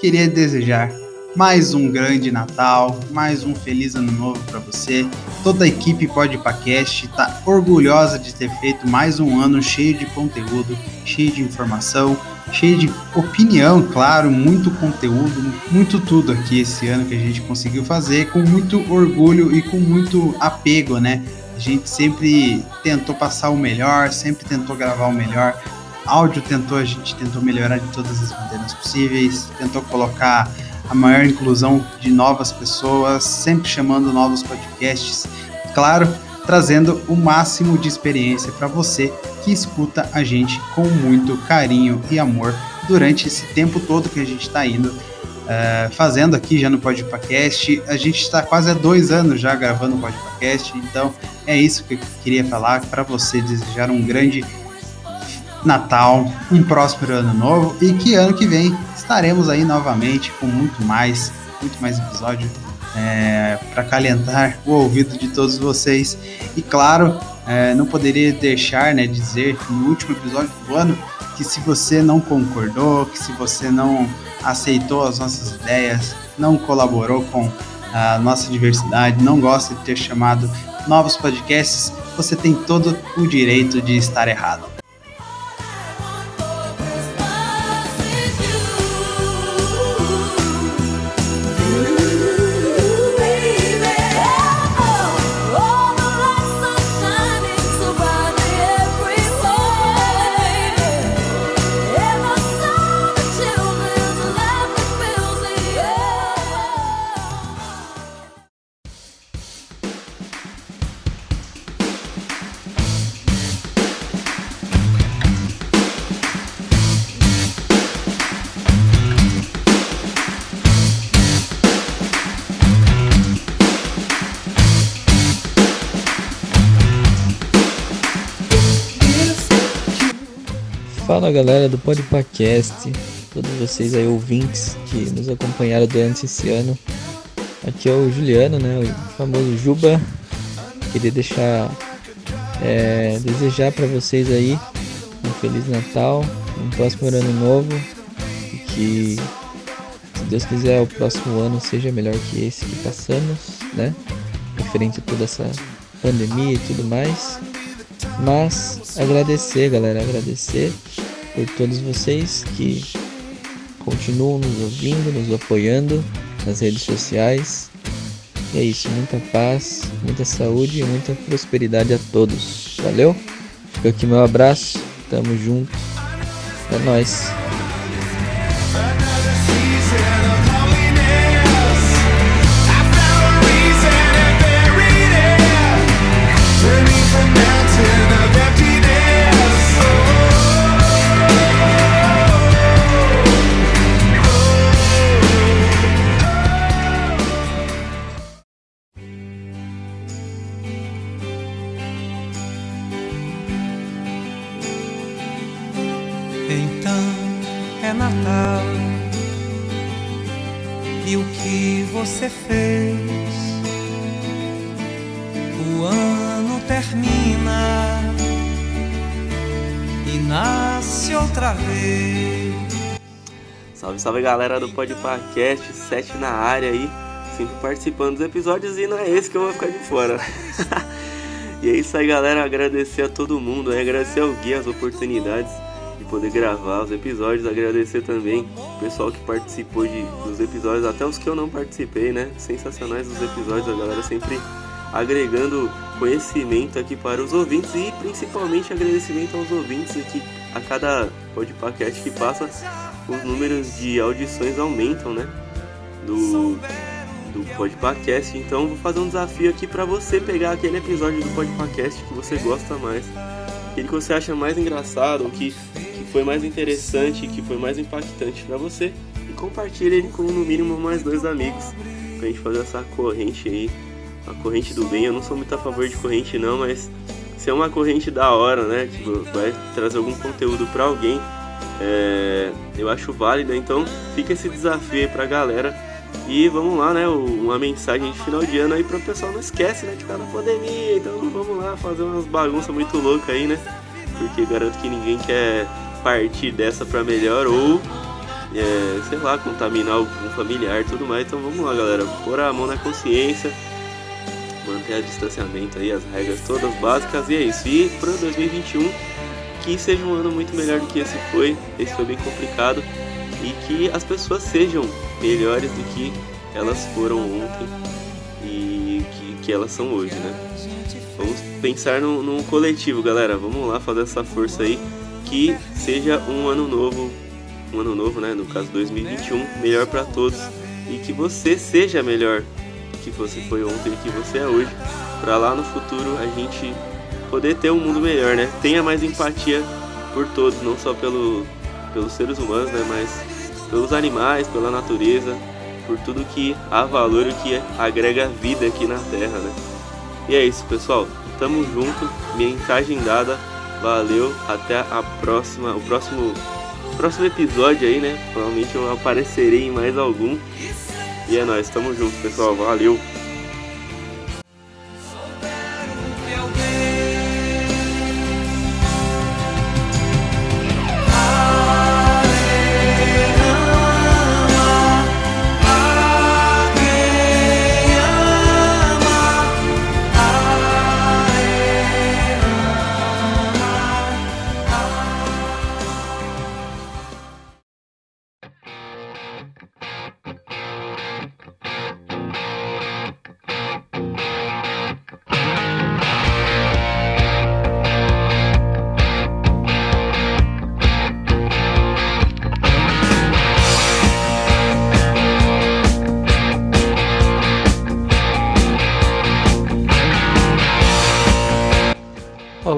Queria desejar mais um grande Natal, mais um feliz ano novo para você. Toda a equipe Podpacast está orgulhosa de ter feito mais um ano cheio de conteúdo, cheio de informação, cheio de opinião, claro, muito conteúdo, muito tudo aqui esse ano que a gente conseguiu fazer com muito orgulho e com muito apego, né? A gente sempre tentou passar o melhor, sempre tentou gravar o melhor, áudio tentou, a gente tentou melhorar de todas as maneiras possíveis, tentou colocar a maior inclusão de novas pessoas, sempre chamando novos podcasts, claro, trazendo o máximo de experiência para você que escuta a gente com muito carinho e amor durante esse tempo todo que a gente está indo uh, fazendo aqui já no Podcast. A gente está quase há dois anos já gravando o Podcast, então é isso que eu queria falar para você, desejar um grande Natal, um próspero ano novo e que ano que vem estaremos aí novamente com muito mais, muito mais episódio é, para calentar o ouvido de todos vocês. E claro, é, não poderia deixar né, dizer no último episódio do ano que se você não concordou, que se você não aceitou as nossas ideias, não colaborou com a nossa diversidade, não gosta de ter chamado novos podcasts, você tem todo o direito de estar errado. Fala galera do Podpacast, todos vocês aí ouvintes que nos acompanharam durante esse ano. Aqui é o Juliano, né, o famoso Juba. Queria deixar, é, desejar para vocês aí um Feliz Natal, um próximo ano novo e que, se Deus quiser, o próximo ano seja melhor que esse que passamos, né, referente a toda essa pandemia e tudo mais. Mas agradecer, galera, agradecer por todos vocês que continuam nos ouvindo, nos apoiando nas redes sociais. E é isso, muita paz, muita saúde e muita prosperidade a todos. Valeu? Fica aqui meu abraço, tamo junto. É nóis. Natal. E o que você fez? O ano termina e nasce outra vez. Salve, salve galera do Podparcast, 7 na área aí, sempre participando dos episódios e não é esse que eu vou ficar de fora. e é isso aí, galera. Agradecer a todo mundo, né? agradecer ao Gui as oportunidades poder gravar os episódios, agradecer também o pessoal que participou de, dos episódios, até os que eu não participei, né? Sensacionais os episódios, a galera sempre agregando conhecimento aqui para os ouvintes e principalmente agradecimento aos ouvintes que a cada podcast que passa os números de audições aumentam, né? Do, do podcast. Então vou fazer um desafio aqui para você pegar aquele episódio do podcast que você gosta mais, aquele que você acha mais engraçado, que, que foi mais interessante, que foi mais impactante para você e compartilhe ele com no mínimo mais dois amigos pra gente fazer essa corrente aí, a corrente do bem. Eu não sou muito a favor de corrente não, mas se é uma corrente da hora, né? Tipo, vai trazer algum conteúdo para alguém é, eu acho válida. Então fica esse desafio aí pra galera. E vamos lá, né? Uma mensagem de final de ano aí para o pessoal não esquece, né? De ficar na pandemia. Então vamos lá fazer umas bagunças muito loucas aí, né? Porque garanto que ninguém quer partir dessa para melhor ou, é, sei lá, contaminar algum familiar tudo mais. Então vamos lá, galera. Pôr a mão na consciência manter o distanciamento aí, as regras todas básicas e é isso. E para 2021 que seja um ano muito melhor do que esse foi. Esse foi bem complicado. E que as pessoas sejam melhores do que elas foram ontem e que, que elas são hoje, né? Vamos pensar no coletivo, galera. Vamos lá fazer essa força aí. Que seja um ano novo, um ano novo, né? No caso 2021, melhor para todos. E que você seja melhor que você foi ontem e que você é hoje. Para lá no futuro a gente poder ter um mundo melhor, né? Tenha mais empatia por todos, não só pelo, pelos seres humanos, né? Mas pelos animais, pela natureza, por tudo que há valor e que agrega vida aqui na Terra, né? E é isso, pessoal. Tamo junto. Mensagem dada. Valeu. Até a próxima. O próximo, próximo episódio aí, né? Provavelmente eu aparecerei em mais algum. E é nóis. Tamo junto, pessoal. Valeu.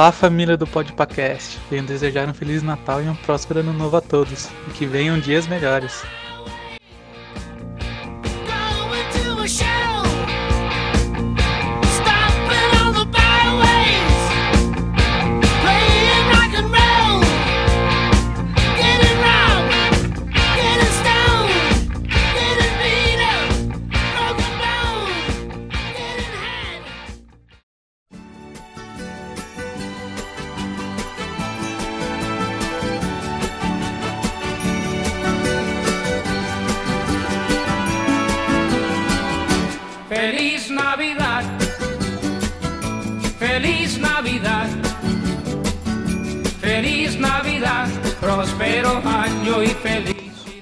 Olá, família do Podpacast. Venho desejar um Feliz Natal e um próspero Ano Novo a todos. E que venham dias melhores.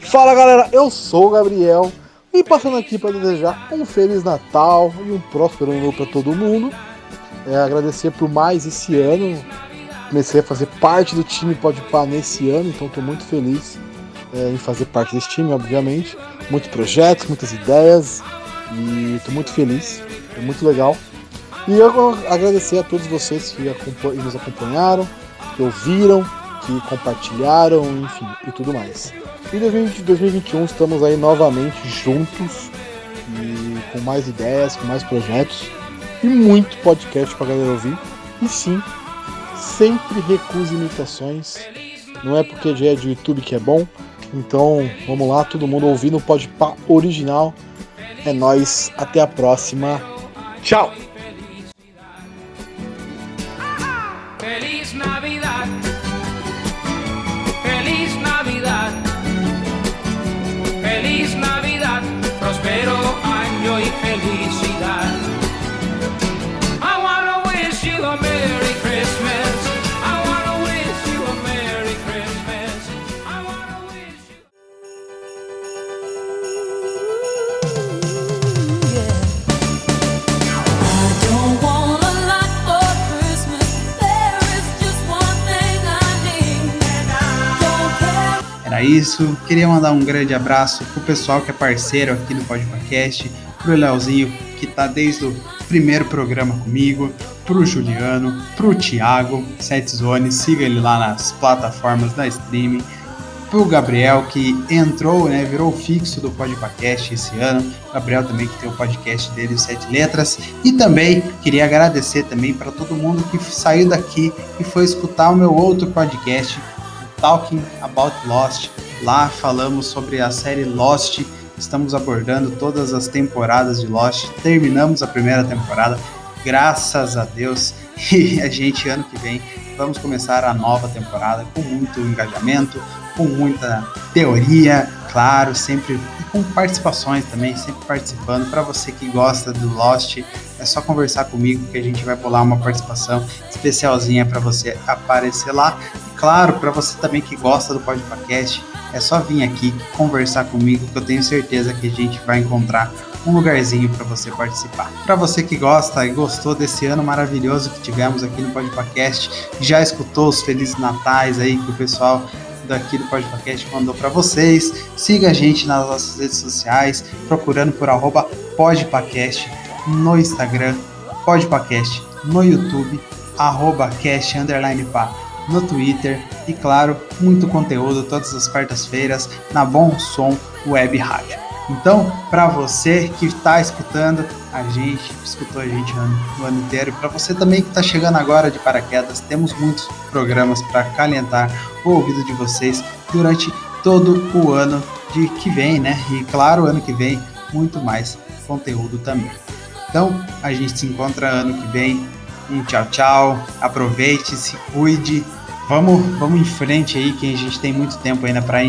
Fala galera, eu sou o Gabriel e passando aqui para desejar um Feliz Natal e um próspero ano para todo mundo. É, agradecer por mais esse ano. Comecei a fazer parte do time Pode Par nesse ano, então estou muito feliz é, em fazer parte desse time, obviamente. Muitos projetos, muitas ideias e estou muito feliz, é muito legal. E eu agradecer a todos vocês que nos acompanharam, que ouviram, que compartilharam, enfim, e tudo mais. Em 2021 estamos aí novamente juntos e com mais ideias, com mais projetos e muito podcast para galera ouvir. E sim, sempre recuse imitações. Não é porque já é de YouTube que é bom. Então, vamos lá, todo mundo ouvindo o Podpah original. É nós, até a próxima. Tchau. Era isso. Queria mandar um grande abraço pro pessoal que é parceiro aqui no Podcast, pro Leozinho, que tá desde o primeiro programa comigo, pro Juliano, pro Thiago, Sete Zone, siga ele lá nas plataformas da streaming pro Gabriel, que entrou, né, virou fixo do podcast esse ano. Gabriel também que tem o podcast dele, o Sete Letras. E também queria agradecer também para todo mundo que saiu daqui e foi escutar o meu outro podcast, Talking About Lost. Lá falamos sobre a série Lost. Estamos abordando todas as temporadas de Lost. Terminamos a primeira temporada, graças a Deus. E a gente, ano que vem, vamos começar a nova temporada com muito engajamento, com muita teoria, claro, sempre com participações também, sempre participando. Para você que gosta do Lost, é só conversar comigo que a gente vai pular uma participação especialzinha para você aparecer lá. Claro, para você também que gosta do podcast, é só vir aqui conversar comigo que eu tenho certeza que a gente vai encontrar um lugarzinho para você participar. Para você que gosta e gostou desse ano maravilhoso que tivemos aqui no Podcast, já escutou os Felizes Natais aí que o pessoal daqui do podcast mandou para vocês. Siga a gente nas nossas redes sociais, procurando por arroba podpacast no Instagram, podpacast no YouTube, arroba cast underline no Twitter e claro, muito conteúdo todas as quartas-feiras na Bom Som Web Rádio. Então, para você que está escutando a gente, escutou a gente o ano, inteiro, para você também que está chegando agora de paraquedas, temos muitos programas para calentar o ouvido de vocês durante todo o ano de que vem, né? E claro, ano que vem, muito mais conteúdo também. Então, a gente se encontra ano que vem. Um tchau, tchau. Aproveite, se cuide. Vamos, vamos em frente aí, que a gente tem muito tempo ainda para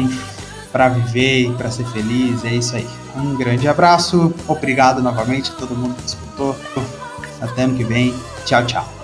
para viver e para ser feliz. É isso aí. Um grande abraço. Obrigado novamente a todo mundo que escutou. Até ano que vem. Tchau, tchau.